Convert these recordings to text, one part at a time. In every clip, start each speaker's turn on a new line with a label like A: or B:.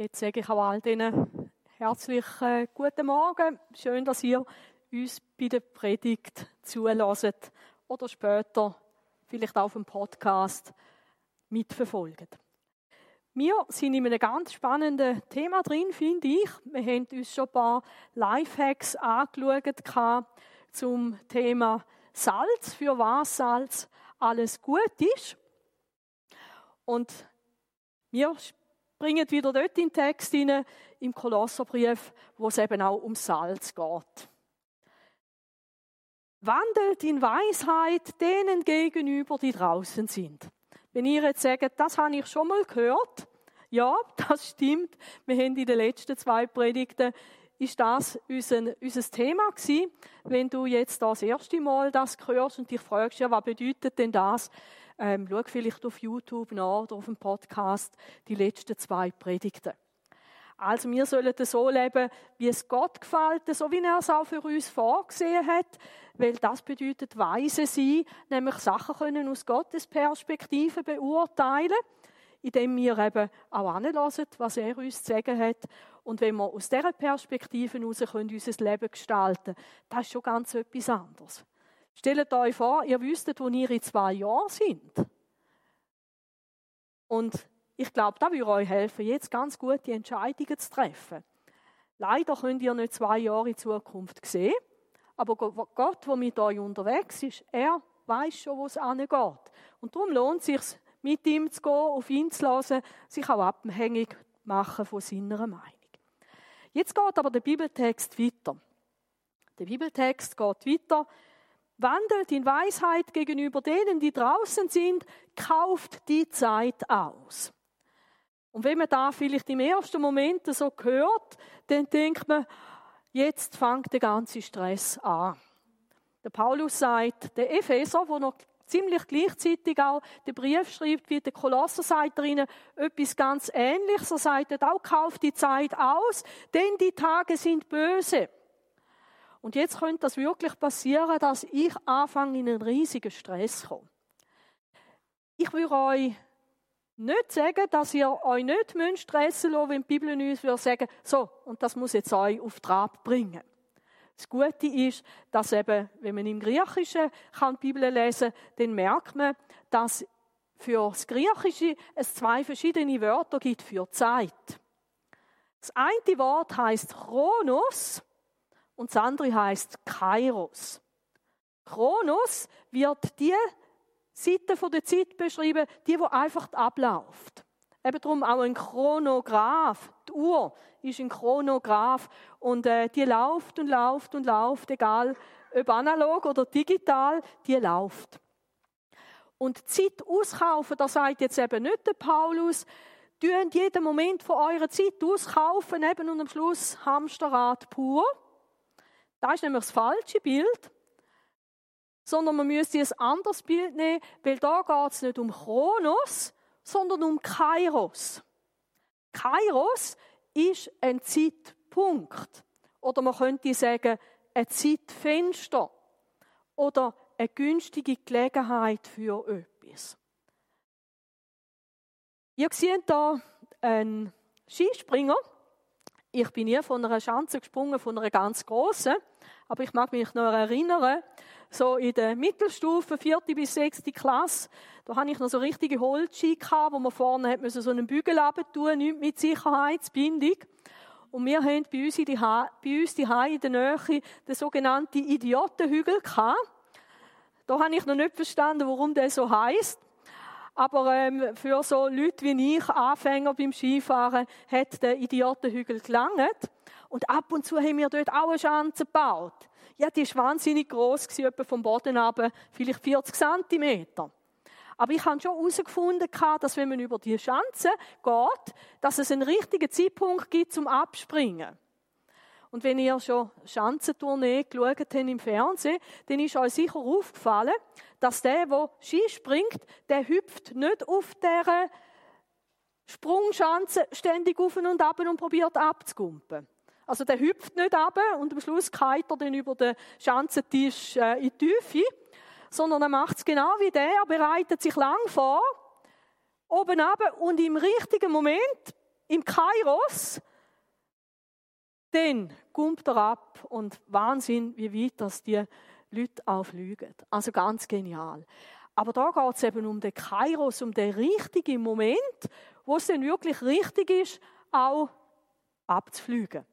A: Jetzt sage ich auch all denen herzlichen guten Morgen. Schön, dass ihr uns bei der Predigt zulässt oder später vielleicht auf dem Podcast mitverfolgt. Wir sind in einem ganz spannenden Thema drin, finde ich. Wir haben uns schon ein paar Lifehacks angeschaut zum Thema Salz, für was Salz alles gut ist. Und wir bringen wieder dort in den Text hinein, im Kolosserbrief, wo es eben auch um Salz geht. Wandelt in Weisheit denen gegenüber, die draußen sind. Wenn ihr jetzt sagt, das habe ich schon mal gehört, ja, das stimmt. Wir haben in den letzten zwei Predigten ist das unser, unser Thema gewesen. Wenn du jetzt das erste Mal das hörst und dich fragst, ja, was bedeutet denn das? Ähm, schau vielleicht auf YouTube nach oder auf dem Podcast die letzten zwei Predigten. Also wir sollen so leben, wie es Gott gefällt, so wie er es auch für uns vorgesehen hat, weil das bedeutet weise sein, nämlich Sachen können aus Gottes Perspektive beurteilen, indem wir eben auch anlassen, was er uns zu sagen hat. Und wenn wir aus dieser Perspektive heraus können, unser Leben gestalten das ist schon ganz etwas anderes. Stellt euch vor, ihr wüsstet, wo ihr in zwei Jahren sind. Und ich glaube, da würde euch helfen, jetzt ganz gute Entscheidungen zu treffen. Leider könnt ihr nicht zwei Jahre in Zukunft sehen, aber Gott, der mit euch unterwegs ist, er weiß schon, wo es angeht. Und darum lohnt es sich, mit ihm zu gehen, auf ihn zu hören, sich auch abhängig machen von seiner Meinung. Jetzt geht aber der Bibeltext weiter. Der Bibeltext geht weiter wandelt in Weisheit gegenüber denen, die draußen sind, kauft die Zeit aus. Und wenn man da vielleicht im ersten Moment so hört, dann denkt man, jetzt fängt der ganze Stress an. Der Paulus sagt, der Epheser, wo noch ziemlich gleichzeitig auch den Brief schreibt, wie der Kolosser sagt drinnen, etwas ganz Ähnliches. Er sagt auch, kauft die Zeit aus, denn die Tage sind böse. Und jetzt könnte das wirklich passieren, dass ich anfange, in einen riesigen Stress zu kommen. Ich würde euch nicht sagen, dass ihr euch nicht stressen müsst, wenn die Bibel uns würde sagen, so, und das muss jetzt euch auf Trab bringen. Das Gute ist, dass eben, wenn man im Griechischen kann die Bibel lesen kann, dann merkt man, dass für das Griechische es zwei verschiedene Wörter gibt für Zeit. Das eine Wort heißt Chronos und das andere heißt Kairos. Chronos wird die Seite der Zeit beschrieben, die, wo einfach abläuft. Eben darum auch ein Chronograph. Die Uhr ist ein Chronograph und äh, die läuft und läuft und läuft, egal ob analog oder digital, die läuft. Und Zeit auskaufen, das sagt jetzt eben nicht der Paulus, tun jeden Moment von eurer Zeit auskaufen, eben und am Schluss Hamsterrad pur. Das ist nämlich das falsche Bild. Sondern man müsste ein anderes Bild nehmen, weil da geht es nicht um Chronos, sondern um Kairos. Kairos ist ein Zeitpunkt. Oder man könnte sagen, ein Zeitfenster. Oder eine günstige Gelegenheit für etwas. Ihr seht hier einen Skispringer. Ich bin nie von einer Schanze gesprungen, von einer ganz großen. Aber ich mag mich noch erinnern, so in der Mittelstufe, vierte bis sechste Klasse, da hatte ich noch so richtige Holzski gehabt, wo man vorne hat so einen Bügel tun, nicht mit Sicherheitsbindung. Und wir haben bei uns, in die ha bei uns die in der Nähe den sogenannten Idiotenhügel gehabt. Da habe ich noch nicht verstanden, warum der so heißt. Aber ähm, für so Leute wie ich, Anfänger beim Skifahren, hat der Idiotenhügel gelangt. Und ab und zu haben wir dort auch eine Schanze gebaut. Ja, die war wahnsinnig gross, etwa vom Boden ab, vielleicht 40 Zentimeter. Aber ich habe schon herausgefunden, dass wenn man über die Schanze geht, dass es einen richtigen Zeitpunkt gibt zum Abspringen. Und wenn ihr schon Schanzentournee geschaut habt im Fernsehen, dann ist euch sicher aufgefallen, dass der, der Ski springt, der hüpft nicht auf der Sprungschanze ständig auf und ab und probiert abzugumpen. Also der hüpft nicht ab und am Schluss kalt er dann über den Schanzentisch äh, in die Tiefe, sondern er macht es genau wie der, er bereitet sich lang vor, oben ab und im richtigen Moment im Kairos, dann kommt er ab und Wahnsinn, wie weit das die Leute auch fliegen. Also ganz genial. Aber da geht es eben um den Kairos, um den richtigen Moment, wo es dann wirklich richtig ist, auch abzufliegen.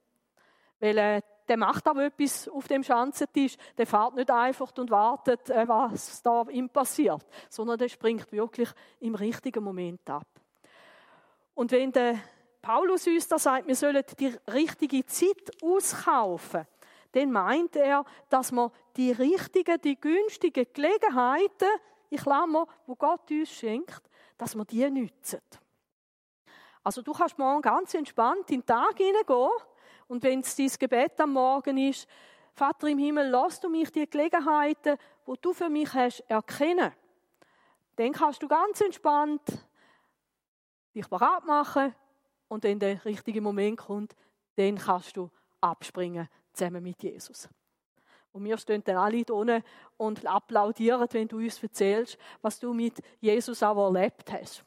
A: Weil äh, der macht aber etwas auf dem Schanzentisch. Der fährt nicht einfach und wartet, äh, was da ihm passiert, sondern der springt wirklich im richtigen Moment ab. Und wenn der Paulus uns da sagt, wir sollen die richtige Zeit auskaufen, dann meint er, dass wir die richtigen, die günstigen Gelegenheiten, ich klammer, wo Gott uns schenkt, dass wir die nützen. Also du kannst morgen ganz entspannt in den Tag hineingehen und wenn es dein Gebet am Morgen ist, Vater im Himmel, lass du mich die Gelegenheiten, wo du für mich hast, erkennen. Dann kannst du ganz entspannt dich bereit machen und wenn der richtige Moment kommt, dann kannst du abspringen zusammen mit Jesus. Und wir stehen dann alle da und applaudieren, wenn du uns erzählst, was du mit Jesus auch erlebt hast.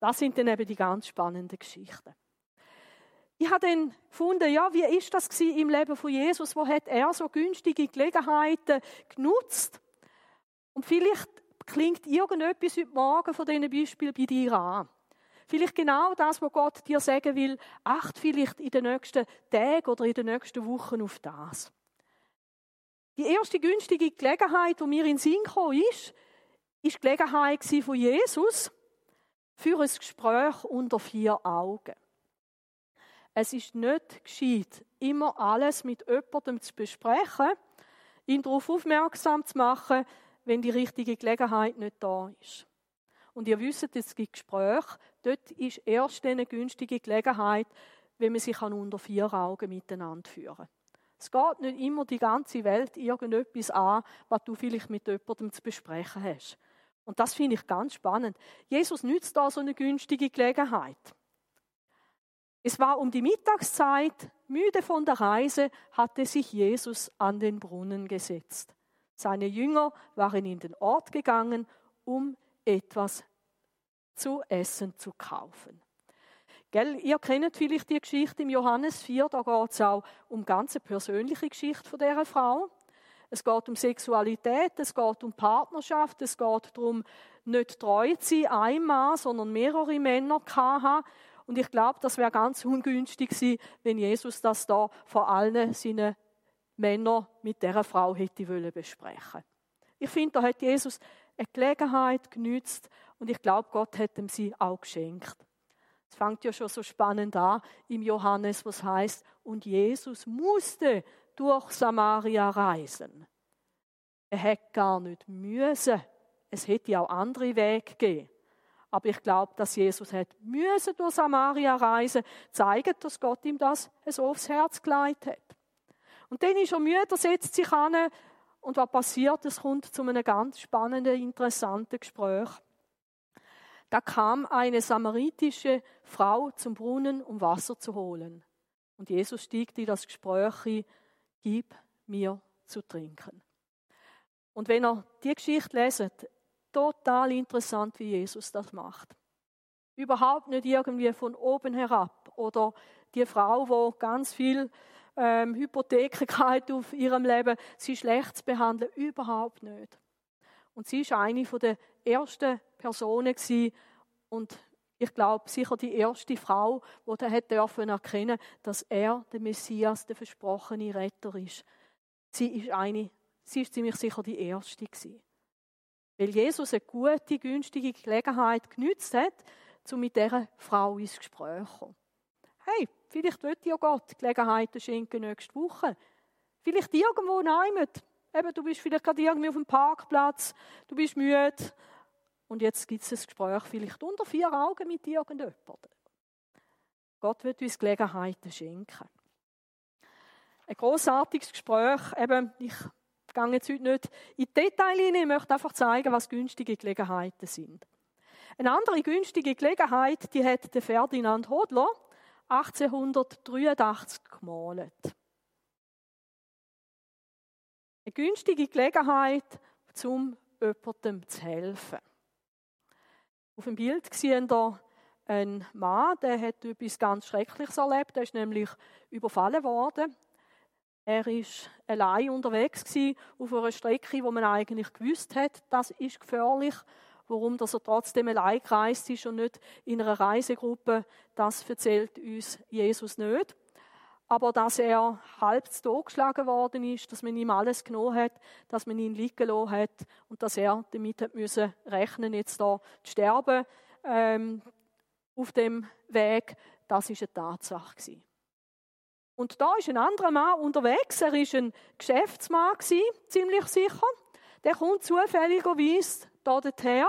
A: Das sind dann eben die ganz spannenden Geschichten. Ich habe dann gefunden, ja, wie ist das im Leben von Jesus? Wo hat er so günstige Gelegenheiten genutzt? Und vielleicht klingt irgendetwas heute Morgen von diesen Beispielen bei dir an. Vielleicht genau das, was Gott dir sagen will, acht vielleicht in den nächsten Tagen oder in den nächsten Wochen auf das. Die erste günstige Gelegenheit, die mir in Sinn kam, ist, ist die Gelegenheit von Jesus für ein Gespräch unter vier Augen. Es ist nicht gescheit, immer alles mit jemandem zu besprechen, ihn darauf aufmerksam zu machen, wenn die richtige Gelegenheit nicht da ist. Und ihr wisst, es gibt Gespräche, dort ist erst eine günstige Gelegenheit, wenn man sich unter vier Augen miteinander führen kann. Es geht nicht immer die ganze Welt irgendetwas an, was du vielleicht mit jemandem zu besprechen hast. Und das finde ich ganz spannend. Jesus nützt da so eine günstige Gelegenheit. Es war um die Mittagszeit, müde von der Reise, hatte sich Jesus an den Brunnen gesetzt. Seine Jünger waren in den Ort gegangen, um etwas zu essen zu kaufen. Gell, ihr kennt vielleicht die Geschichte im Johannes 4, da geht es auch um ganz persönliche Geschichte von dieser Frau. Es geht um Sexualität, es geht um Partnerschaft, es geht darum, nicht treu zu sein, ein Mann, sondern mehrere Männer zu haben und ich glaube, das wäre ganz ungünstig gewesen, wenn Jesus das da vor allen seinen Männern mit dieser Frau hätte besprechen. Ich finde, da hat Jesus eine Gelegenheit genützt und ich glaube, Gott hat ihm sie auch geschenkt. Es fängt ja schon so spannend an im Johannes, was heißt, und Jesus musste durch Samaria reisen. Er hätte gar nicht müssen. Es hätte auch andere Wege gegeben. Aber ich glaube, dass Jesus hat müssen durch Samaria reisen, zeigen, dass Gott ihm das so aufs Herz gelegt hat. Und dann ist er müde, setzt sich an und was passiert? Es kommt zu einem ganz spannenden, interessanten Gespräch. Da kam eine samaritische Frau zum Brunnen, um Wasser zu holen. Und Jesus stieg in das Gespräch ein, gib mir zu trinken. Und wenn er die Geschichte leset, total interessant, wie Jesus das macht. Überhaupt nicht irgendwie von oben herab. Oder die Frau, wo ganz viel ähm, Hypotheken auf ihrem Leben, sie schlecht zu behandeln, überhaupt nicht. Und sie ist eine der ersten Personen gewesen, und ich glaube sicher die erste Frau, die da dürfen erkennen, dass er der Messias, der versprochene Retter ist. Sie ist eine, sie ist ziemlich sicher die erste gewesen. Weil Jesus eine gute, günstige Gelegenheit genützt hat, um mit dieser Frau ins Gespräch zu kommen. Hey, vielleicht wird dir Gott Gelegenheiten schenken nächste Woche. Vielleicht irgendwo nein. Eben, du bist vielleicht gerade irgendwie auf dem Parkplatz, du bist müde und jetzt gibt es ein Gespräch vielleicht unter vier Augen mit irgendjemandem. Gott wird uns Gelegenheiten schenken. Ein großartiges Gespräch, eben, ich ich gehe jetzt heute nicht in die Details hinein, ich möchte einfach zeigen, was günstige Gelegenheiten sind. Eine andere günstige Gelegenheit, die hat der Ferdinand Hodler 1883 gemalt. Eine günstige Gelegenheit, um jemandem zu helfen. Auf dem Bild sehen wir ein Mann, der hat etwas ganz Schreckliches erlebt. Er ist nämlich überfallen worden. Er ist allein unterwegs auf einer Strecke, wo man eigentlich gewusst hat, das ist gefährlich. Warum dass er trotzdem allein gereist ist und nicht in einer Reisegruppe, das erzählt uns Jesus nicht. Aber dass er halb zu Tod geschlagen worden ist, dass man ihm alles genommen hat, dass man ihn liegen lassen hat und dass er damit hat müssen rechnen, jetzt da zu sterben ähm, auf dem Weg, das ist eine Tatsache gewesen. Und da ist ein anderer Mann unterwegs. Er ist ein Geschäftsmann gewesen, ziemlich sicher. Der kommt zufälligerweise da her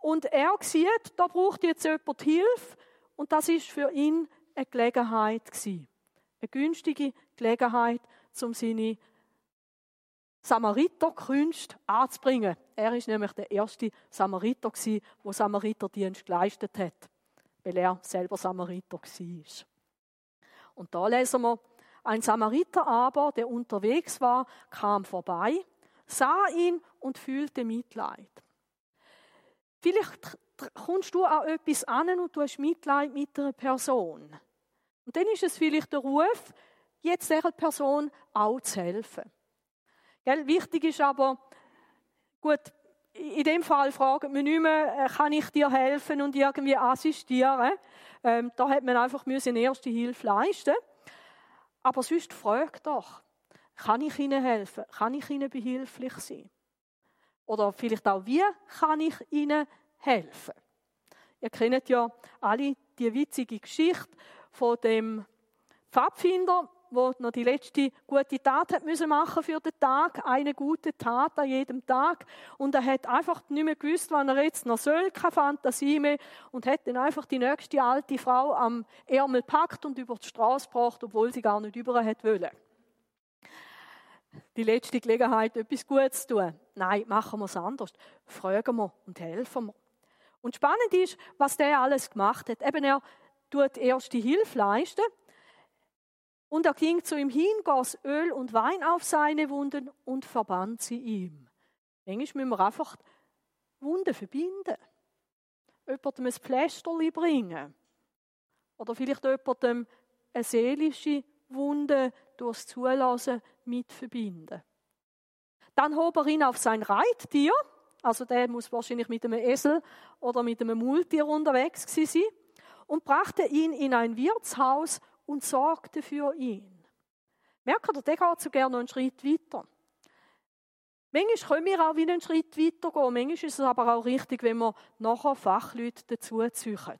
A: und er sieht, da braucht jetzt jemand Hilfe und das ist für ihn eine Gelegenheit gewesen. Eine günstige Gelegenheit, um seine Samariterkünste anzubringen. Er ist nämlich der erste Samariter gewesen, der Samariterdienst geleistet hat, weil er selber Samariter war. Und da lesen wir, ein Samariter aber, der unterwegs war, kam vorbei, sah ihn und fühlte Mitleid. Vielleicht kommst du an etwas an und du hast Mitleid mit einer Person. Und dann ist es vielleicht der Ruf, jetzt dieser Person auch zu helfen. Gell? Wichtig ist aber, gut, in dem Fall fragen wir nicht mehr, äh, kann ich dir helfen und irgendwie assistieren. Ähm, da hat man einfach müssen erste Hilfe leisten. Aber sonst frag doch, kann ich Ihnen helfen? Kann ich Ihnen behilflich sein? Oder vielleicht auch, wie kann ich Ihnen helfen? Ihr kennt ja alle die witzige Geschichte von dem Pfadfinder, wo noch die letzte gute Tat hat müssen machen für den Tag, eine gute Tat an jedem Tag und er hat einfach nicht mehr gewusst, wann er jetzt noch soll, keine Fantasie mehr und hat dann einfach die nächste alte Frau am Ärmel packt und über die Straße gebracht, obwohl sie gar nicht über hat wollen. Die letzte Gelegenheit, etwas Gutes zu tun. Nein, machen wir es anders. Fragen wir und helfen wir. Und spannend ist, was der alles gemacht hat. Eben er tut erste Hilfe leisten. Und er ging zu ihm hin, goss Öl und Wein auf seine Wunden und verband sie ihm. Manchmal müssen wir einfach Wunden verbinden. Jemandem ein Pflasterli bringen. Oder vielleicht jemandem eine seelische Wunde durchs Zulassen mit verbinden. Dann hob er ihn auf sein Reittier. Also der muss wahrscheinlich mit einem Esel oder mit einem Multier unterwegs sein und brachte ihn in ein Wirtshaus und sorgte für ihn. Merkt ihr, der geht so gerne einen Schritt weiter. Manchmal können wir auch wieder einen Schritt weiter gehen. Manchmal ist es aber auch richtig, wenn wir nachher Fachleute dazu ziehen.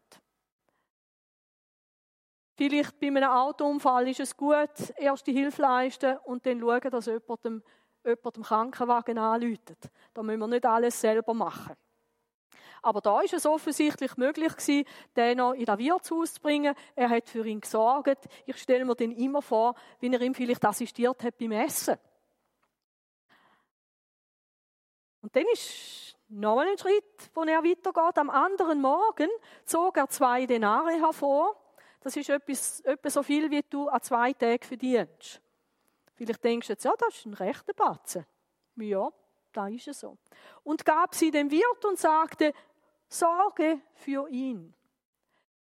A: Vielleicht bei einem Autounfall ist es gut, erste Hilfe leisten und dann schauen, dass jemand dem, jemand dem Krankenwagen anläutet. Da müssen wir nicht alles selber machen. Aber da ist es offensichtlich möglich gewesen, den noch in das Wirtshaus zu bringen. Er hat für ihn gesorgt. Ich stelle mir den immer vor, wie er ihm vielleicht assistiert hat beim Essen. Und dann ist noch ein Schritt, wo er weitergeht. Am anderen Morgen zog er zwei Denare hervor. Das ist etwas, etwa so viel, wie du an zwei Tagen verdienst. Vielleicht denkst du jetzt, ja, das ist ein rechter Batzen. Ja, da ist es so. Und gab sie dem Wirt und sagte, Sorge für ihn.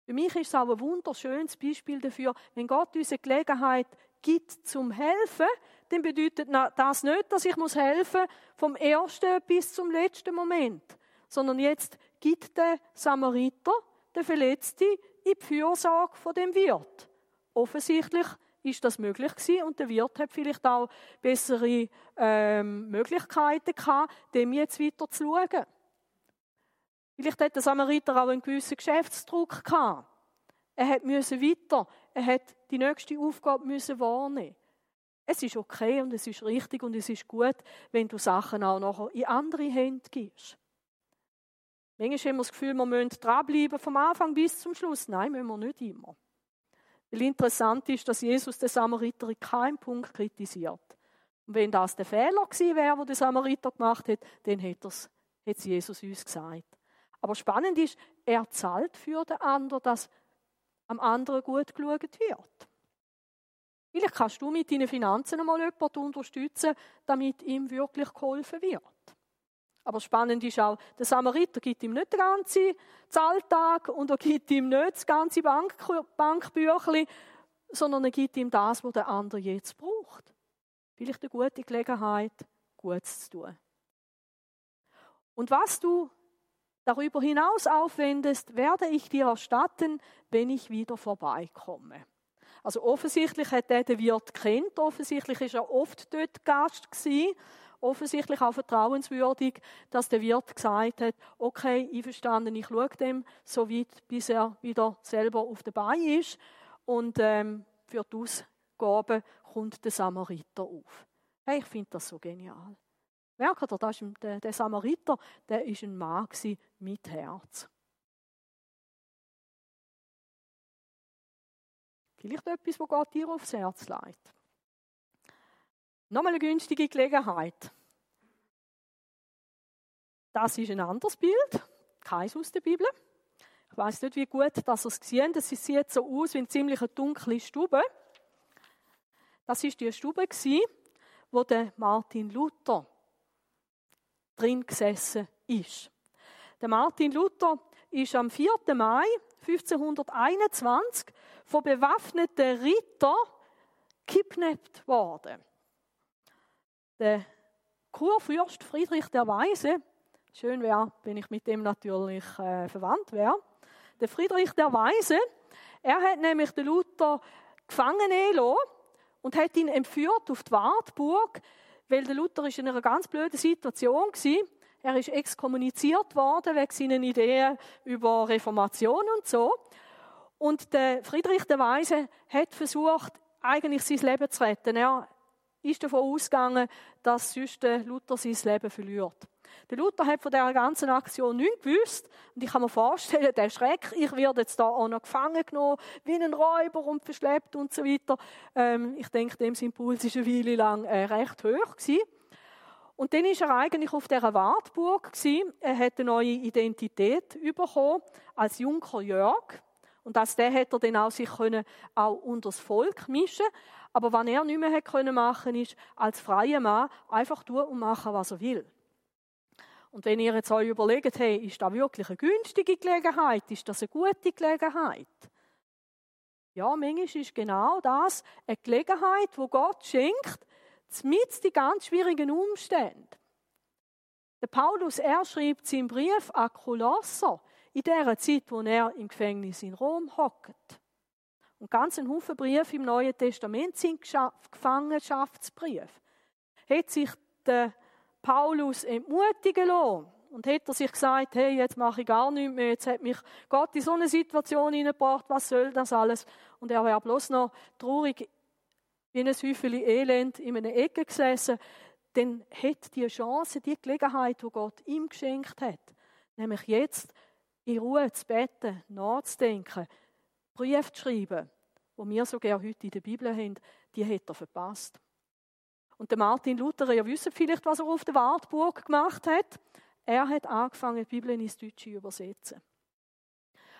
A: Für mich ist es auch ein wunderschönes Beispiel dafür, wenn Gott uns eine Gelegenheit gibt zum Helfen, dann bedeutet das nicht, dass ich muss helfen vom ersten bis zum letzten Moment, sondern jetzt gibt der Samariter, der Verletzte, in die Fürsorge von dem Wirt. Offensichtlich ist das möglich gewesen und der Wirt hat vielleicht auch bessere ähm, Möglichkeiten gehabt, dem jetzt weiter zu schauen. Vielleicht hat der Samariter auch einen gewissen Geschäftsdruck gehabt. Er hat müssen weiter, er hat die nächste Aufgabe müssen wahrnehmen. Es ist okay und es ist richtig und es ist gut, wenn du Sachen auch nachher in andere Hände gibst. Manchmal haben wir das Gefühl, wir müssen dranbleiben vom Anfang bis zum Schluss. Nein, müssen wir nicht immer. Weil interessant ist, dass Jesus den Samariter in keinem Punkt kritisiert. Und wenn das der Fehler gewesen wäre, den der Samariter gemacht hat, dann hätte es Jesus uns gesagt. Aber spannend ist, er zahlt für den anderen, dass am anderen gut geschaut wird. Vielleicht kannst du mit deinen Finanzen einmal jemanden unterstützen, damit ihm wirklich geholfen wird. Aber spannend ist auch, der Samariter gibt ihm nicht den ganzen Zahltag und er gibt ihm nicht das ganze Bank Bankbüchlein, sondern er gibt ihm das, was der andere jetzt braucht. Vielleicht eine gute Gelegenheit, Gutes zu tun. Und was du darüber hinaus aufwendest, werde ich dir erstatten, wenn ich wieder vorbeikomme. Also offensichtlich hat er den Wirt kennt, offensichtlich ist er oft dort Gast gewesen, offensichtlich auch vertrauenswürdig, dass der Wirt gesagt hat, okay, einverstanden, ich schaue dem so weit, bis er wieder selber auf der Bein ist und ähm, für die Ausgabe kommt der Samariter auf. Hey, ich finde das so genial. Merkt ihr, das ist der, der Samariter, der ist ein Mann mit Herz. Vielleicht etwas, wo Gott dir aufs Herz legt. Nochmal eine günstige Gelegenheit. Das ist ein anderes Bild, keins aus der Bibel. Ich weiß nicht, wie gut dass ihr es gesehen Das sieht so aus wie eine ziemlich dunkle Stube. Das ist die Stube, wo der Martin Luther drin gesessen ist. Der Martin Luther ist am 4. Mai 1521 von bewaffneten Ritter kidnappt worden. Der Kurfürst Friedrich der Weise, schön wäre, wenn ich mit dem natürlich äh, verwandt wäre, der Friedrich der Weise, er hat nämlich den Luther gefangen und hat ihn entführt auf die Wartburg, weil der Luther ist in einer ganz blöden Situation war. Er ist exkommuniziert worden wegen seinen Ideen über Reformation und so. Und der Friedrich der Weise hat versucht, eigentlich sein Leben zu retten. Er ist davon ausgegangen, dass sonst Luther sein Leben verliert. Der Luther hat von dieser ganzen Aktion nichts gewusst. Und ich kann mir vorstellen, der Schreck, ich werde jetzt da auch noch gefangen genommen, wie ein Räuber und verschleppt und so weiter. Ähm, ich denke, dem sein Puls ist eine Weile lang äh, recht hoch gewesen. Und dann ist er eigentlich auf dieser Wartburg gewesen. Er hat eine neue Identität bekommen als Junker Jörg. Und als der hätte er dann auch sich können, auch unter das Volk mischen Aber was er nicht mehr hätte können machen, ist als freier Mann einfach tun und machen, was er will. Und wenn ihr jetzt euch überlegt, hey, ist das wirklich eine günstige Gelegenheit? Ist das eine gute Gelegenheit? Ja, manchmal ist genau das eine Gelegenheit, wo Gott schenkt, mit die ganz schwierigen Umstände. Der Paulus, er schreibt seinen Brief an Kolosser in der Zeit, wo er im Gefängnis in Rom hockt. Und ganz ein Haufen Briefe im Neuen Testament sind Gefangenschaftsbriefe. Hat sich der Paulus entmutigen lassen und hat er sich gesagt, hey, jetzt mache ich gar nichts mehr, jetzt hat mich Gott in so eine Situation hineingebracht, was soll das alles? Und er wäre bloß noch traurig wie ein Häufchen Elend in einer Ecke gesessen, dann hat die Chance, die Gelegenheit, die Gott ihm geschenkt hat, nämlich jetzt in Ruhe zu beten, nachzudenken, Briefe zu schreiben, wo wir so gerne heute in der Bibel haben, die hat er verpasst. Und der Martin Luther, ihr wisst vielleicht, was er auf der Wartburg gemacht hat. Er hat angefangen, die Bibel ins Deutsche zu übersetzen.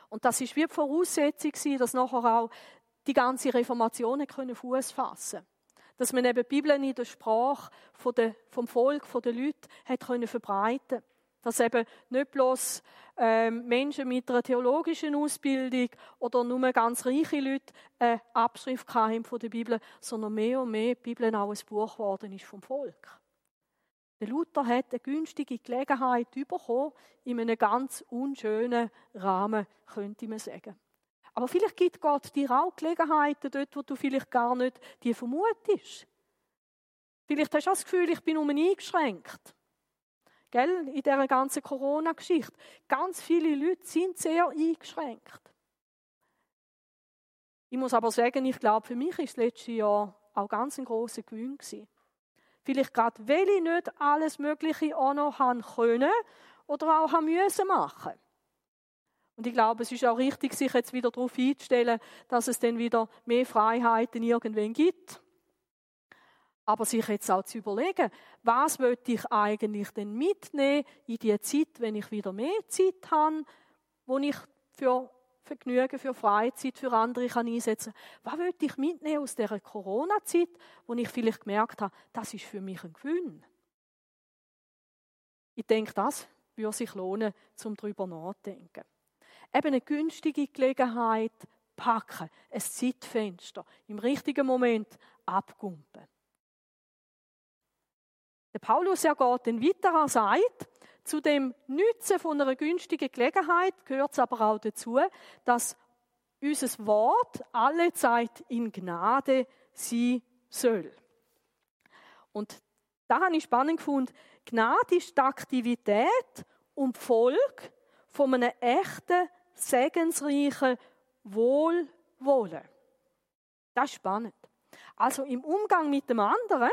A: Und das ist wie die Voraussetzung, dass nachher auch die ganze Reformation Fuß fassen Dass man eben die Bibel in der Sprache vom Volk, der Leute hat können verbreiten Dass eben nicht bloß ähm, Menschen mit einer theologischen Ausbildung oder nur ganz reiche Leute eine Abschrift haben von der Bibel, sondern mehr und mehr die Bibel auch ein Buch geworden ist vom Volk. Der Luther hat eine günstige Gelegenheit bekommen, in einem ganz unschönen Rahmen, könnte man sagen. Aber vielleicht gibt Gott dir auch Gelegenheiten dort, wo du vielleicht gar nicht die vermutest. Vielleicht hast du das Gefühl, ich bin um eingeschränkt. Gell? In dieser ganzen Corona-Geschichte. Ganz viele Leute sind sehr eingeschränkt. Ich muss aber sagen, ich glaube, für mich ist das letzte Jahr auch ganz ein großer Gewinn gewesen. Vielleicht gerade, weil ich nicht alles Mögliche auch noch haben können oder auch haben müssen machen. Und ich glaube, es ist auch richtig, sich jetzt wieder darauf einzustellen, dass es dann wieder mehr Freiheiten irgendwann gibt. Aber sich jetzt auch zu überlegen, was möchte ich eigentlich denn mitnehmen in die Zeit, wenn ich wieder mehr Zeit habe, wo ich für Vergnügen, für Freizeit, für andere kann einsetzen kann. Was möchte ich mitnehmen aus dieser Corona-Zeit, wo ich vielleicht gemerkt habe, das ist für mich ein Gewinn. Ich denke, das würde sich lohnen, zum darüber nachzudenken. Eben eine günstige Gelegenheit packen, ein Zeitfenster, im richtigen Moment abgumpen. Der Paulus er geht dann weiter, er sagt, zu dem Nützen von einer günstigen Gelegenheit gehört es aber auch dazu, dass unser Wort alle Zeit in Gnade sein soll. Und da habe ich spannend gefunden. Gnade ist die Aktivität und Folge von einem echten, segensreichen Wohlwollen. Das ist spannend. Also im Umgang mit dem anderen,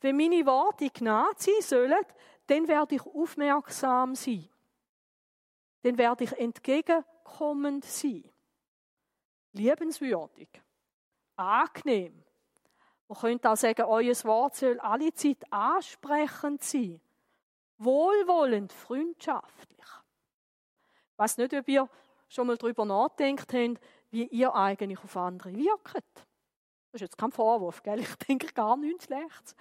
A: wenn meine Worte Gnade sein sollen, dann werde ich aufmerksam sein. Dann werde ich entgegenkommend sein. Liebenswürdig. Angenehm. Man könnte auch sagen, euer Wort soll alle Zeit ansprechend sein. Wohlwollend, freundschaftlich. Ich weiß nicht, ob ihr schon mal darüber nachdenkt habt, wie ihr eigentlich auf andere wirkt. Das ist jetzt kein Vorwurf, gell? ich denke gar nichts Schlechtes.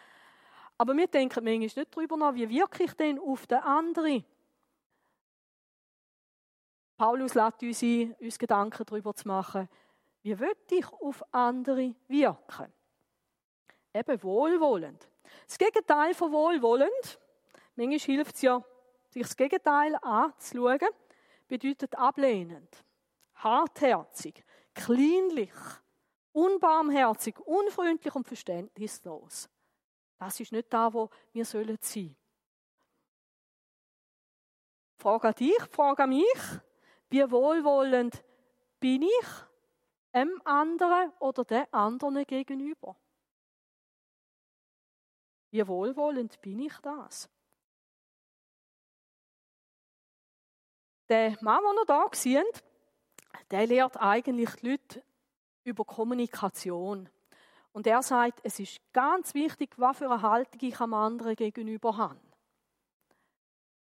A: Aber wir denken manchmal nicht darüber nach, wie wirke ich denn auf den anderen? Paulus lädt uns ein, uns Gedanken darüber zu machen, wie will ich auf andere wirken? Eben wohlwollend. Das Gegenteil von wohlwollend, manchmal hilft es ja, sich das Gegenteil anzuschauen, bedeutet ablehnend, hartherzig, kleinlich, unbarmherzig, unfreundlich und verständnislos. Das ist nicht da, wo wir sollen sein. Frage an dich, frage mich, wie wohlwollend bin ich einem anderen oder der anderen gegenüber? Wie wohlwollend bin ich das? Der Mann, den wir hier sehen, der lehrt eigentlich die Leute über Kommunikation. Und er sagt, es ist ganz wichtig, was für eine Haltung ich am anderen gegenüber habe.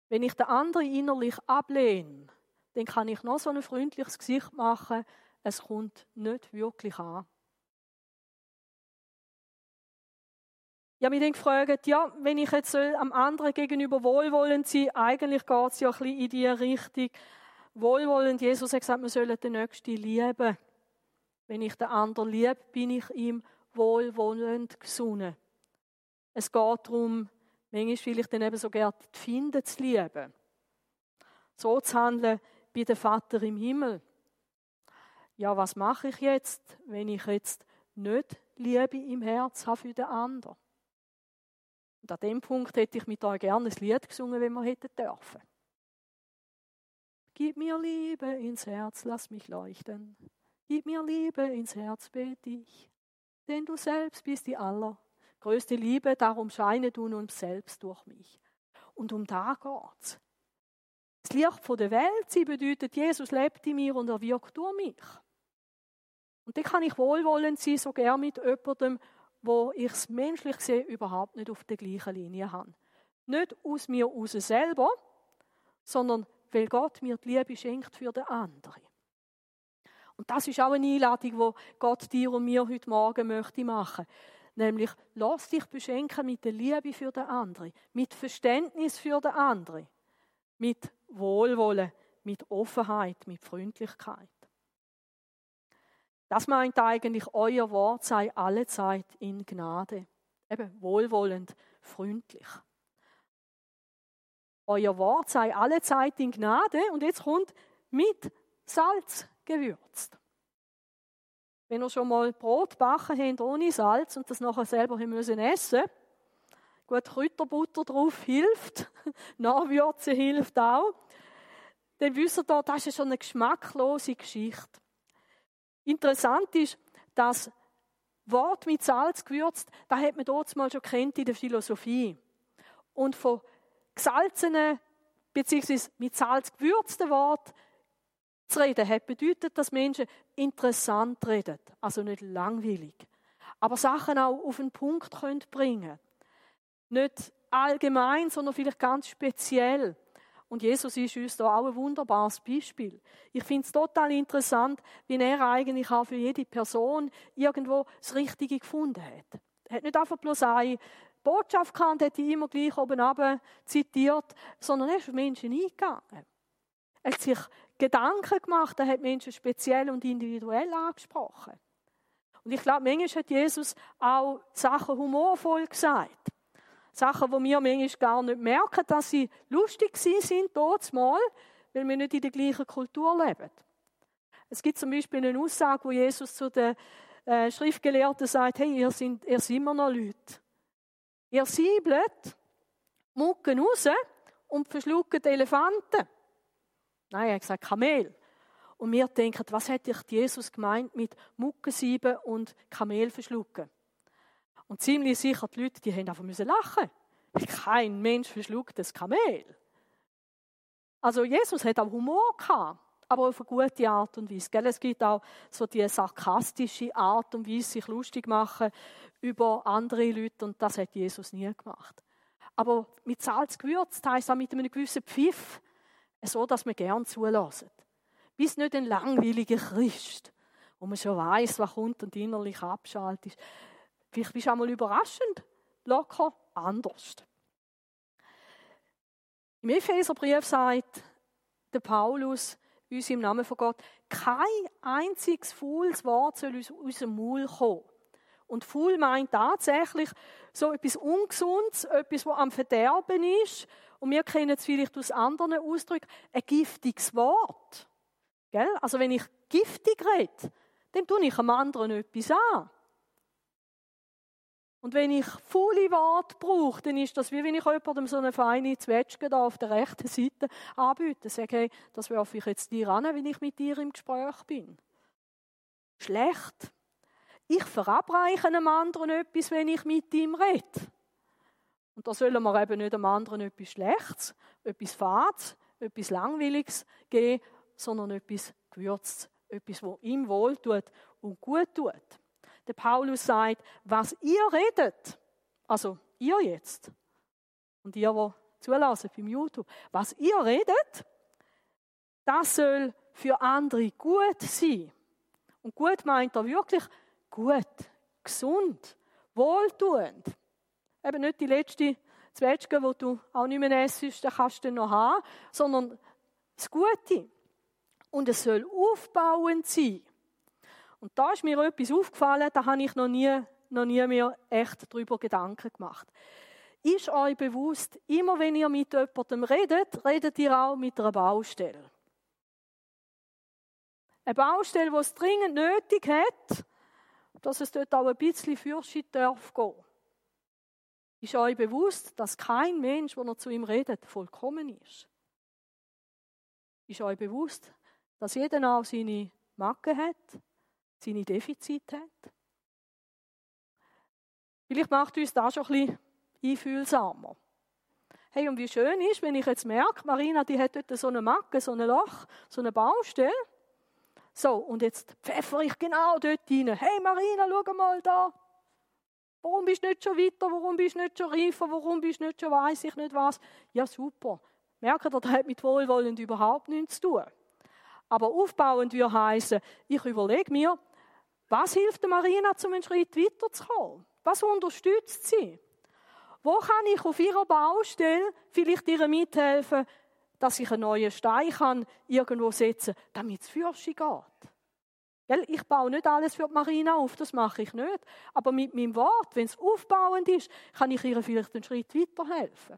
A: Wenn ich den anderen innerlich ablehne, dann kann ich noch so ein freundliches Gesicht machen, es kommt nicht wirklich an. Ich habe mich dann gefragt, ja, wenn ich jetzt am anderen gegenüber wohlwollend sein eigentlich geht es ja ein bisschen in die Richtung, wohlwollend. Jesus hat gesagt, wir sollen den Nächsten lieben. Wenn ich den anderen liebe, bin ich ihm wohlwollend gesonnen. Es geht darum, manchmal will ich dann eben so gerne die Finden zu lieben. So zu handeln wie der Vater im Himmel. Ja, was mache ich jetzt, wenn ich jetzt nicht Liebe im Herz habe für den anderen? Und an dem Punkt hätte ich mit euch gerne ein Lied gesungen, wenn wir hätten dürfen. Gib mir Liebe ins Herz, lass mich leuchten. Gib mir Liebe ins Herz, bete ich denn du selbst bist die allergrößte Liebe, darum scheine du nun selbst durch mich. Und um da geht's. Das Licht von der Welt sie bedeutet, Jesus lebt in mir und er wirkt durch mich. Und dann kann ich wohlwollend sein, so gern mit jemandem, wo ich es menschlich sehe, überhaupt nicht auf der gleichen Linie habe. Nicht aus mir aus selber, sondern weil Gott mir die Liebe schenkt für den anderen. Und das ist auch eine Einladung, die Gott dir und mir heute Morgen möchte machen. Nämlich, lass dich beschenken mit der Liebe für den anderen, mit Verständnis für den anderen, mit Wohlwollen, mit Offenheit, mit Freundlichkeit. Das meint eigentlich, euer Wort sei alle Zeit in Gnade. Eben wohlwollend, freundlich. Euer Wort sei alle Zeit in Gnade und jetzt kommt mit Salz gewürzt. Wenn ihr schon mal Brot backen habt ohne Salz und das nachher selber essen gut, Kräuterbutter drauf hilft, Nachwürzen hilft auch, dann wisst ihr, das ist schon eine geschmacklose Geschichte. Interessant ist, dass Wort mit Salz gewürzt, da hat man dort mal schon kennt in der Philosophie. Und von gesalzenen bzw. mit Salz gewürzten Wort zu reden hat, bedeutet, dass Menschen interessant reden, also nicht langweilig. Aber Sachen auch auf den Punkt können bringen. Nicht allgemein, sondern vielleicht ganz speziell. Und Jesus ist uns da auch ein wunderbares Beispiel. Ich finde es total interessant, wie er eigentlich auch für jede Person irgendwo das Richtige gefunden hat. Er hat nicht einfach bloß eine Botschaft gehabt hat die immer gleich oben runter zitiert, sondern er ist auf Menschen eingegangen. Er hat sich Gedanken gemacht, er hat Menschen speziell und individuell angesprochen. Und ich glaube, manchmal hat Jesus auch Sachen humorvoll gesagt. Sachen, wo wir manchmal gar nicht merken, dass sie lustig sind, dort mal, weil wir nicht in der gleichen Kultur leben. Es gibt zum Beispiel eine Aussage, wo Jesus zu den äh, Schriftgelehrten sagt, hey, ihr, sind, ihr seid immer noch Leute. Ihr sieblet Mucken raus und verschluckt Elefanten. Nein, er hat gesagt Kamel. Und wir denken, was hätte Jesus gemeint mit Muckensieben und Kamel verschlucken? Und ziemlich sicher, die Leute, die haben einfach müssen lachen. Kein Mensch verschluckt das Kamel. Also Jesus hat auch Humor gehabt, aber auf eine gute Art und Weise. Es gibt auch so die sarkastische Art und Weise, sich lustig machen über andere Leute und das hat Jesus nie gemacht. Aber mit Salz gewürzt heisst auch mit einem gewissen Pfiff, so dass man gern zulassen. Bis nicht ein langweiliger Christ, wo man schon weiß, was kommt und innerlich abschaltet. Vielleicht bist du einmal überraschend, locker anders. Im Epheserbrief sagt der Paulus uns im Namen von Gott, kein einziges faules Wort soll aus unserem Maul kommen. Und faul meint tatsächlich so etwas Ungesundes, etwas, was am Verderben ist. Und wir kennen es vielleicht aus anderen Ausdrücken, ein giftiges Wort. Gell? Also wenn ich giftig rede, dann tue ich einem anderen etwas an. Und wenn ich faule Worte brauche, dann ist das wie wenn ich jemandem so eine feine Zwetschge da auf der rechten Seite anbiete. Sage, hey, das werfe ich jetzt dir an, wenn ich mit dir im Gespräch bin. Schlecht. Ich verabreiche einem anderen etwas, wenn ich mit ihm rede. Und da sollen wir eben nicht einem anderen etwas Schlechtes, etwas Fades, etwas Langweiliges geben, sondern etwas Gewürztes, etwas, was ihm wohl tut und gut tut. Der Paulus sagt, was ihr redet, also ihr jetzt, und ihr, die zulassen beim YouTube, was ihr redet, das soll für andere gut sein. Und gut meint er wirklich gut, gesund, wohltuend. Eben nicht die letzte Zwetschge, die du auch nicht mehr essst, dann kannst du noch haben, sondern das Gute. Und es soll aufbauend sein. Und da ist mir etwas aufgefallen, da habe ich noch nie, noch nie mehr echt darüber Gedanken gemacht. Ist euch bewusst, immer wenn ihr mit jemandem redet, redet ihr auch mit einer Baustelle. Eine Baustelle, die es dringend nötig hat, dass es dort auch ein bisschen Fürschit darf gehen. Ist euch bewusst, dass kein Mensch, der noch zu ihm redet, vollkommen ist? Ist euch bewusst, dass jeder auch seine Macken hat, seine Defizite hat. Vielleicht macht uns das schon ein bisschen einfühlsamer. Hey, und wie schön ist, wenn ich jetzt merke, Marina, die hat dort so eine Macke, so ein Loch, so eine Baustelle. So, und jetzt pfeffere ich genau dort rein. Hey Marina, schau mal da. Warum bist du nicht schon weiter? Warum bist du nicht schon reifer? Warum bist du nicht schon weiß ich nicht was? Ja, super. Merkt ihr, das hat mit Wohlwollen überhaupt nichts zu tun. Aber aufbauend würde heißen, ich überlege mir, was hilft der Marina, um einen Schritt weiterzukommen? Was unterstützt sie? Wo kann ich auf ihrer Baustelle vielleicht ihr mithelfen, dass ich einen neuen Stein kann irgendwo setzen kann, damit es für sie geht? Ich baue nicht alles für die Marina auf, das mache ich nicht. Aber mit meinem Wort, wenn es aufbauend ist, kann ich ihr vielleicht einen Schritt weiterhelfen.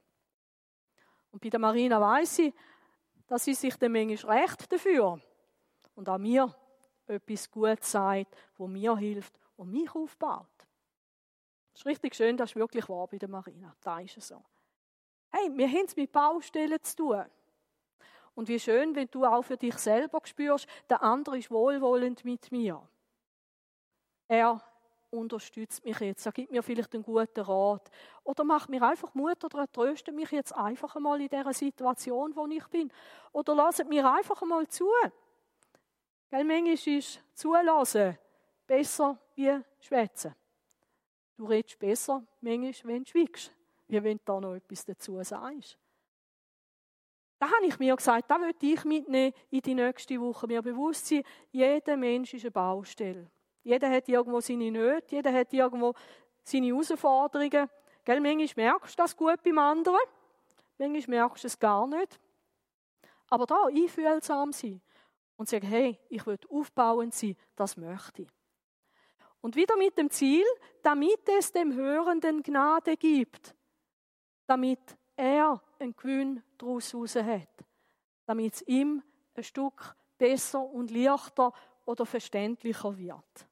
A: Und bei der Marina weiß ich, dass sie sich dann manchmal recht dafür und auch mir etwas Gutes sagt, wo mir hilft und mich aufbaut. Das ist richtig schön, das ist wirklich wahr bei der Marina. Da ist es so. Hey, wir haben es mit Baustellen zu tun. Und wie schön, wenn du auch für dich selber spürst, der andere ist wohlwollend mit mir. Er unterstützt mich jetzt, er gibt mir vielleicht einen guten Rat oder macht mir einfach Mut oder er tröstet mich jetzt einfach einmal in dieser Situation, wo ich bin. Oder lasst mir einfach einmal zu. Gell, manchmal ist Zulassen besser wie Schwätzen. Du redest besser manchmal, wenn du schweigst, wie wenn du da noch etwas dazu sagst. Da habe ich mir gesagt, da möchte ich mitnehmen in die nächste Woche. Mir bewusst sein, jeder Mensch ist eine Baustelle. Jeder hat irgendwo seine Nöte, jeder hat irgendwo seine Herausforderungen. Gell, manchmal merkst du das gut beim anderen, manchmal merkst du es gar nicht. Aber da einfühlsam sein und sagen, hey, ich will aufbauend sein, das möchte ich. Und wieder mit dem Ziel, damit es dem Hörenden Gnade gibt, damit er einen Gewinn daraus hat, damit es ihm ein Stück besser und leichter oder verständlicher wird.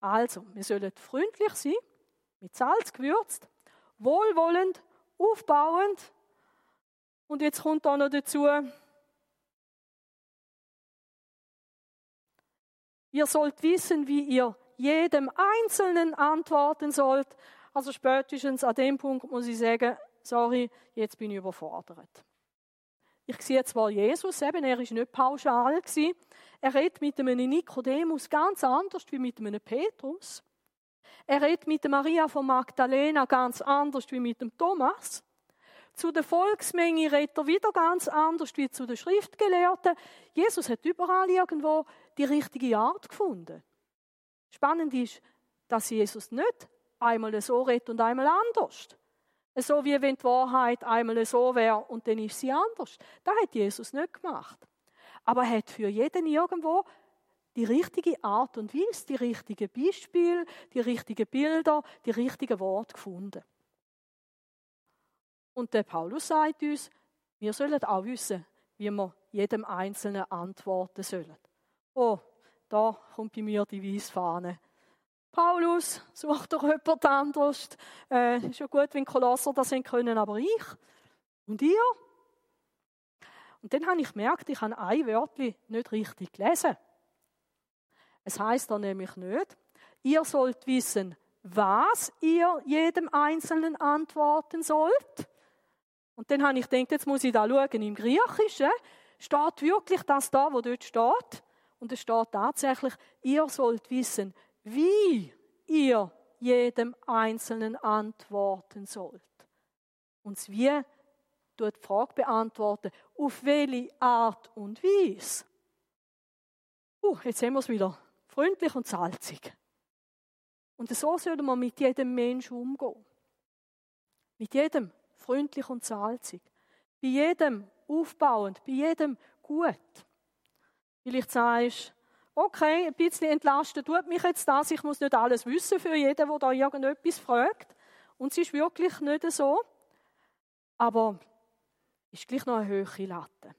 A: Also, wir sollen freundlich sein, mit Salz gewürzt, wohlwollend, aufbauend. Und jetzt kommt da noch dazu, ihr sollt wissen, wie ihr jedem Einzelnen antworten sollt. Also spätestens an dem Punkt muss ich sagen, sorry, jetzt bin ich überfordert. Ich sehe zwar Jesus, eben, er war nicht pauschal. Gewesen. Er redet mit einem Nikodemus ganz anders wie mit einem Petrus. Er redet mit der Maria von Magdalena ganz anders wie mit dem Thomas. Zu der Volksmenge redet er wieder ganz anders wie zu den Schriftgelehrten. Jesus hat überall irgendwo die richtige Art gefunden. Spannend ist, dass Jesus nicht einmal so redet und einmal anders. So wie wenn die Wahrheit einmal so wäre und dann ist sie anders. Das hat Jesus nicht gemacht. Aber er hat für jeden irgendwo die richtige Art und Weise, die richtigen Beispiele, die richtigen Bilder, die richtigen Worte gefunden. Und der Paulus sagt uns, wir sollen auch wissen, wie wir jedem Einzelnen antworten sollen. Oh, da kommt bei mir die Weissfahne. Paulus, sucht doch jemand anderes. Äh, ist ja gut, wenn Kolosser das sind können, aber ich und ihr. Und dann habe ich gemerkt, ich habe ein Wörtchen nicht richtig gelesen. Es heißt da nämlich nicht, ihr sollt wissen, was ihr jedem Einzelnen antworten sollt. Und dann habe ich gedacht, jetzt muss ich da schauen, im Griechischen steht wirklich das da, wo dort steht. Und es steht tatsächlich, ihr sollt wissen, wie ihr jedem Einzelnen antworten sollt. Und das Wie tut die Frage beantworten, auf welche Art und Weise. Uh, jetzt haben wir es wieder. Freundlich und salzig. Und so sollen wir mit jedem Menschen umgehen. Mit jedem freundlich und salzig. Bei jedem aufbauend, bei jedem gut. Vielleicht sagst du, okay, ein bisschen entlastet tut mich jetzt das, ich muss nicht alles wissen für jeden, der da irgendetwas fragt. Und es ist wirklich nicht so. Aber es ist gleich noch eine höhere Latte.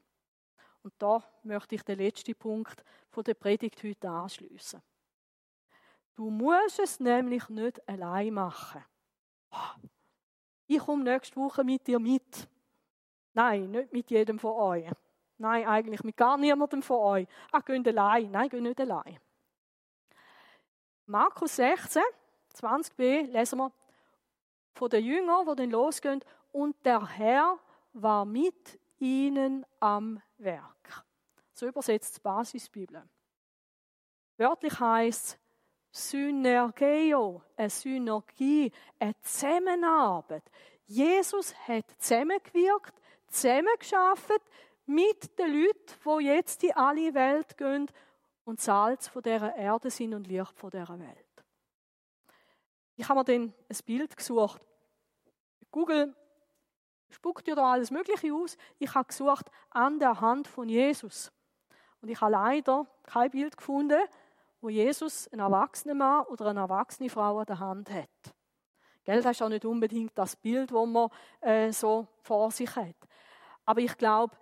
A: Und da möchte ich den letzten Punkt von der Predigt heute anschließen. Du musst es nämlich nicht allein machen. Ich komme nächste Woche mit dir mit. Nein, nicht mit jedem von euch. Nein, eigentlich mit gar niemandem von euch. Ach, geht allein. Nein, geht nicht allein. Markus 16, 20b lesen wir von den Jüngern, die dann losgehen. Und der Herr war mit ihnen am Werk. So übersetzt die Basisbibel. Wörtlich heißt Synergeo, eine Synergie, eine Zusammenarbeit. Jesus hat zusammengewirkt, zusammengeschafft, mit den Leuten, die jetzt in alle Welt gehen und Salz von dieser Erde sind und Licht von dieser Welt. Ich habe mir dann ein Bild gesucht. Google spuckt dir da alles Mögliche aus. Ich habe gesucht an der Hand von Jesus. Und ich habe leider kein Bild gefunden, wo Jesus einen erwachsenen Mann oder eine erwachsene Frau an der Hand hat. Gell, das ist auch nicht unbedingt das Bild, das man äh, so vor sich hat. Aber ich glaube,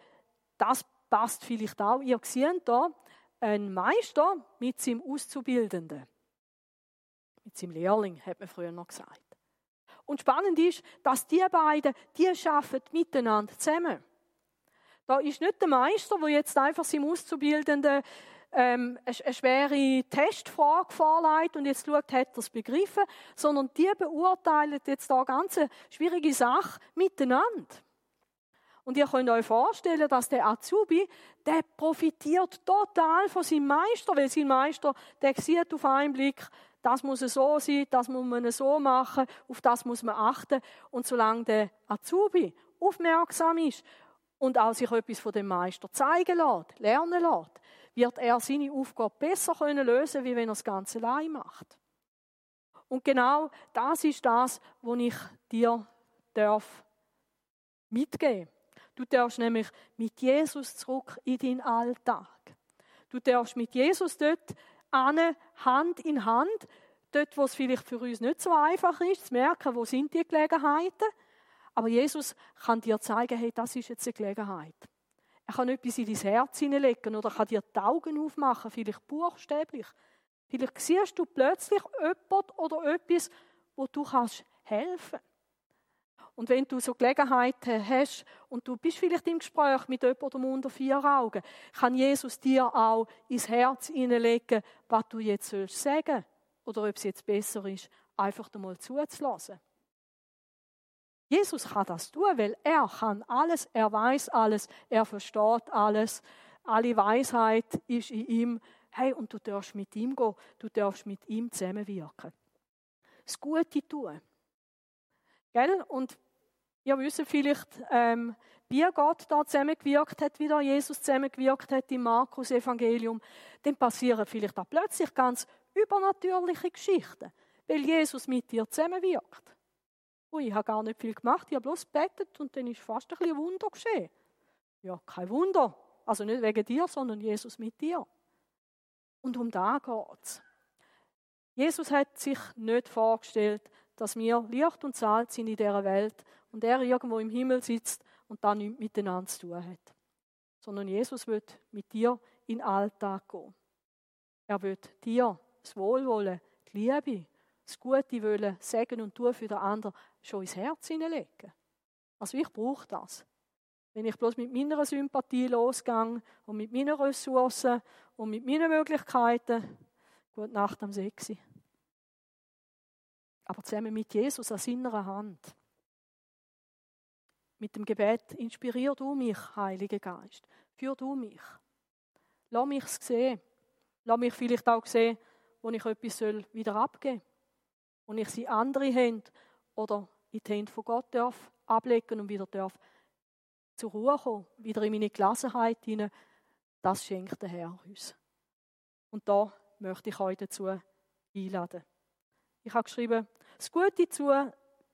A: das passt vielleicht auch. Ihr seht da einen Meister mit seinem Auszubildenden. Mit seinem Lehrling, hat man früher noch gesagt. Und spannend ist, dass die beiden, die arbeiten miteinander zusammen. Da ist nicht der Meister, der jetzt einfach seinem Auszubildenden ähm, eine schwere Testfrage vorlegt und jetzt schaut, hat er es begriffen, sondern die beurteilen jetzt da ganz schwierige Sache miteinander. Und ihr könnt euch vorstellen, dass der Azubi, der profitiert total von seinem Meister, weil sein Meister, der sieht auf einen Blick, das muss so sein, das muss man so machen, auf das muss man achten. Und solange der Azubi aufmerksam ist und auch sich etwas von dem Meister zeigen lässt, lernen lässt, wird er seine Aufgabe besser können lösen, wie wenn er das Ganze allein macht. Und genau das ist das, was ich dir darf mitgeben. Du darfst nämlich mit Jesus zurück in deinen Alltag. Du darfst mit Jesus dort ane, Hand in Hand, dort, wo es vielleicht für uns nicht so einfach ist, zu merken, wo sind die Gelegenheiten. Aber Jesus kann dir zeigen, hey, das ist jetzt eine Gelegenheit. Er kann etwas in dein Herz hineinlegen oder kann dir die Augen aufmachen, vielleicht buchstäblich. Vielleicht siehst du plötzlich jemand oder etwas, wo du kannst helfen und wenn du so Gelegenheiten hast und du bist vielleicht im Gespräch mit jemandem unter vier Augen, kann Jesus dir auch ins Herz hineinlegen, was du jetzt sagen sollst oder ob es jetzt besser ist, einfach einmal zuzulassen. Jesus kann das tun, weil er kann alles, er weiß alles, er versteht alles, alle Weisheit ist in ihm. Hey, und du darfst mit ihm gehen, du darfst mit ihm zusammenwirken. Das Gute tun. Gell? Und ihr wisst vielleicht, ähm, wie Gott da zusammengewirkt hat, wie da Jesus zusammengewirkt hat im Markus-Evangelium, dann passieren vielleicht auch plötzlich ganz übernatürliche Geschichten, weil Jesus mit dir zusammenwirkt. Ui, ich habe gar nicht viel gemacht, ich habe bloß bettet und dann ist fast ein bisschen Wunder geschehen. Ja, kein Wunder. Also nicht wegen dir, sondern Jesus mit dir. Und um da geht's. Jesus hat sich nicht vorgestellt, dass wir Licht und Salz sind in dieser Welt und er irgendwo im Himmel sitzt und da nichts miteinander zu tun hat. Sondern Jesus wird mit dir in den Alltag gehen. Er wird dir das Wohlwollen, die Liebe, das gute Wollen, sagen und tun für den anderen schon ins Herz hineinlegen. Also ich brauche das. Wenn ich bloß mit meiner Sympathie losgehe und mit meinen Ressourcen und mit meinen Möglichkeiten, gute Nacht am 6 aber zusammen mit Jesus an seiner Hand. Mit dem Gebet inspirier du mich, Heiliger Geist. Führ du mich. Lass mich es sehen. Lass mich vielleicht auch sehen, wo ich etwas wieder abgeben soll. Wo ich sie andere Hände oder in die Hände von Gott darf ablegen und wieder darf zur Ruhe kommen, wieder in meine Gelassenheit hinein. Das schenkt der Herr uns. Und da möchte ich euch dazu einladen. Ich habe geschrieben, das Gute zu,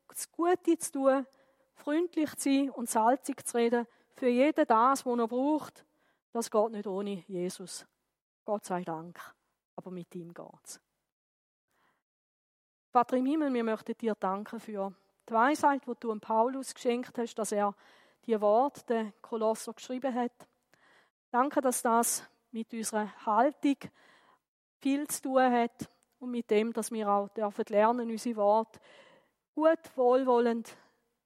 A: das Gute zu tun, freundlich zu sein und salzig zu reden, für jeden das, was er braucht, das geht nicht ohne Jesus. Gott sei Dank. Aber mit ihm geht's. Vater im Himmel, wir möchten dir danken für die Weisheit, die du dem Paulus geschenkt hast, dass er die Worte der Kolosser geschrieben hat. Danke, dass das mit unserer Haltung viel zu tun hat und mit dem, dass wir auch dürfen lernen, unsere Worte gut, wohlwollend,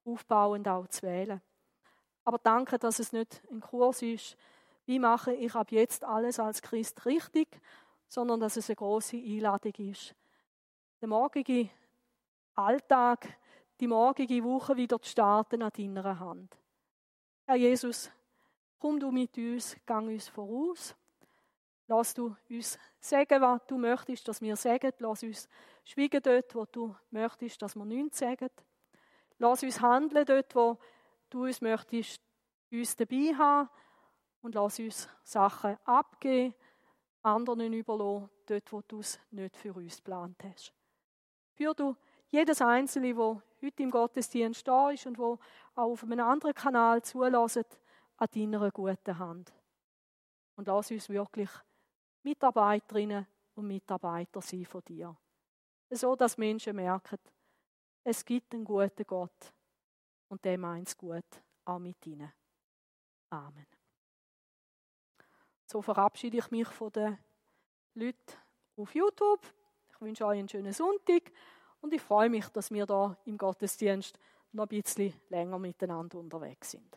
A: aufbauend auch zu wählen. Aber danke, dass es nicht ein Kurs ist, wie mache ich ab jetzt alles als Christ richtig, sondern dass es eine große Einladung ist. Der morgige Alltag, die morgige Woche wieder zu starten an deiner Hand. Herr Jesus, komm du mit uns, gang uns voraus. Lass du uns sagen, was du möchtest, dass wir sagen. Lass uns schweigen dort, wo du möchtest, dass wir nichts sagen. Lass uns handeln dort, wo du uns möchtest, uns dabei haben. Und lass uns Sachen abgeben, anderen überlassen, dort, wo du es nicht für uns geplant hast. Für du jedes Einzelne, wo heute im Gottesdienst da ist und wo auch auf einem anderen Kanal zulässt, an deiner guten Hand. Und lass uns wirklich Mitarbeiterinnen und Mitarbeiter sein von dir. So, dass Menschen merken, es gibt einen guten Gott und der meint es gut, auch mit ihnen. Amen. So verabschiede ich mich von den Leuten auf YouTube. Ich wünsche euch einen schönen Sonntag und ich freue mich, dass wir da im Gottesdienst noch ein bisschen länger miteinander unterwegs sind.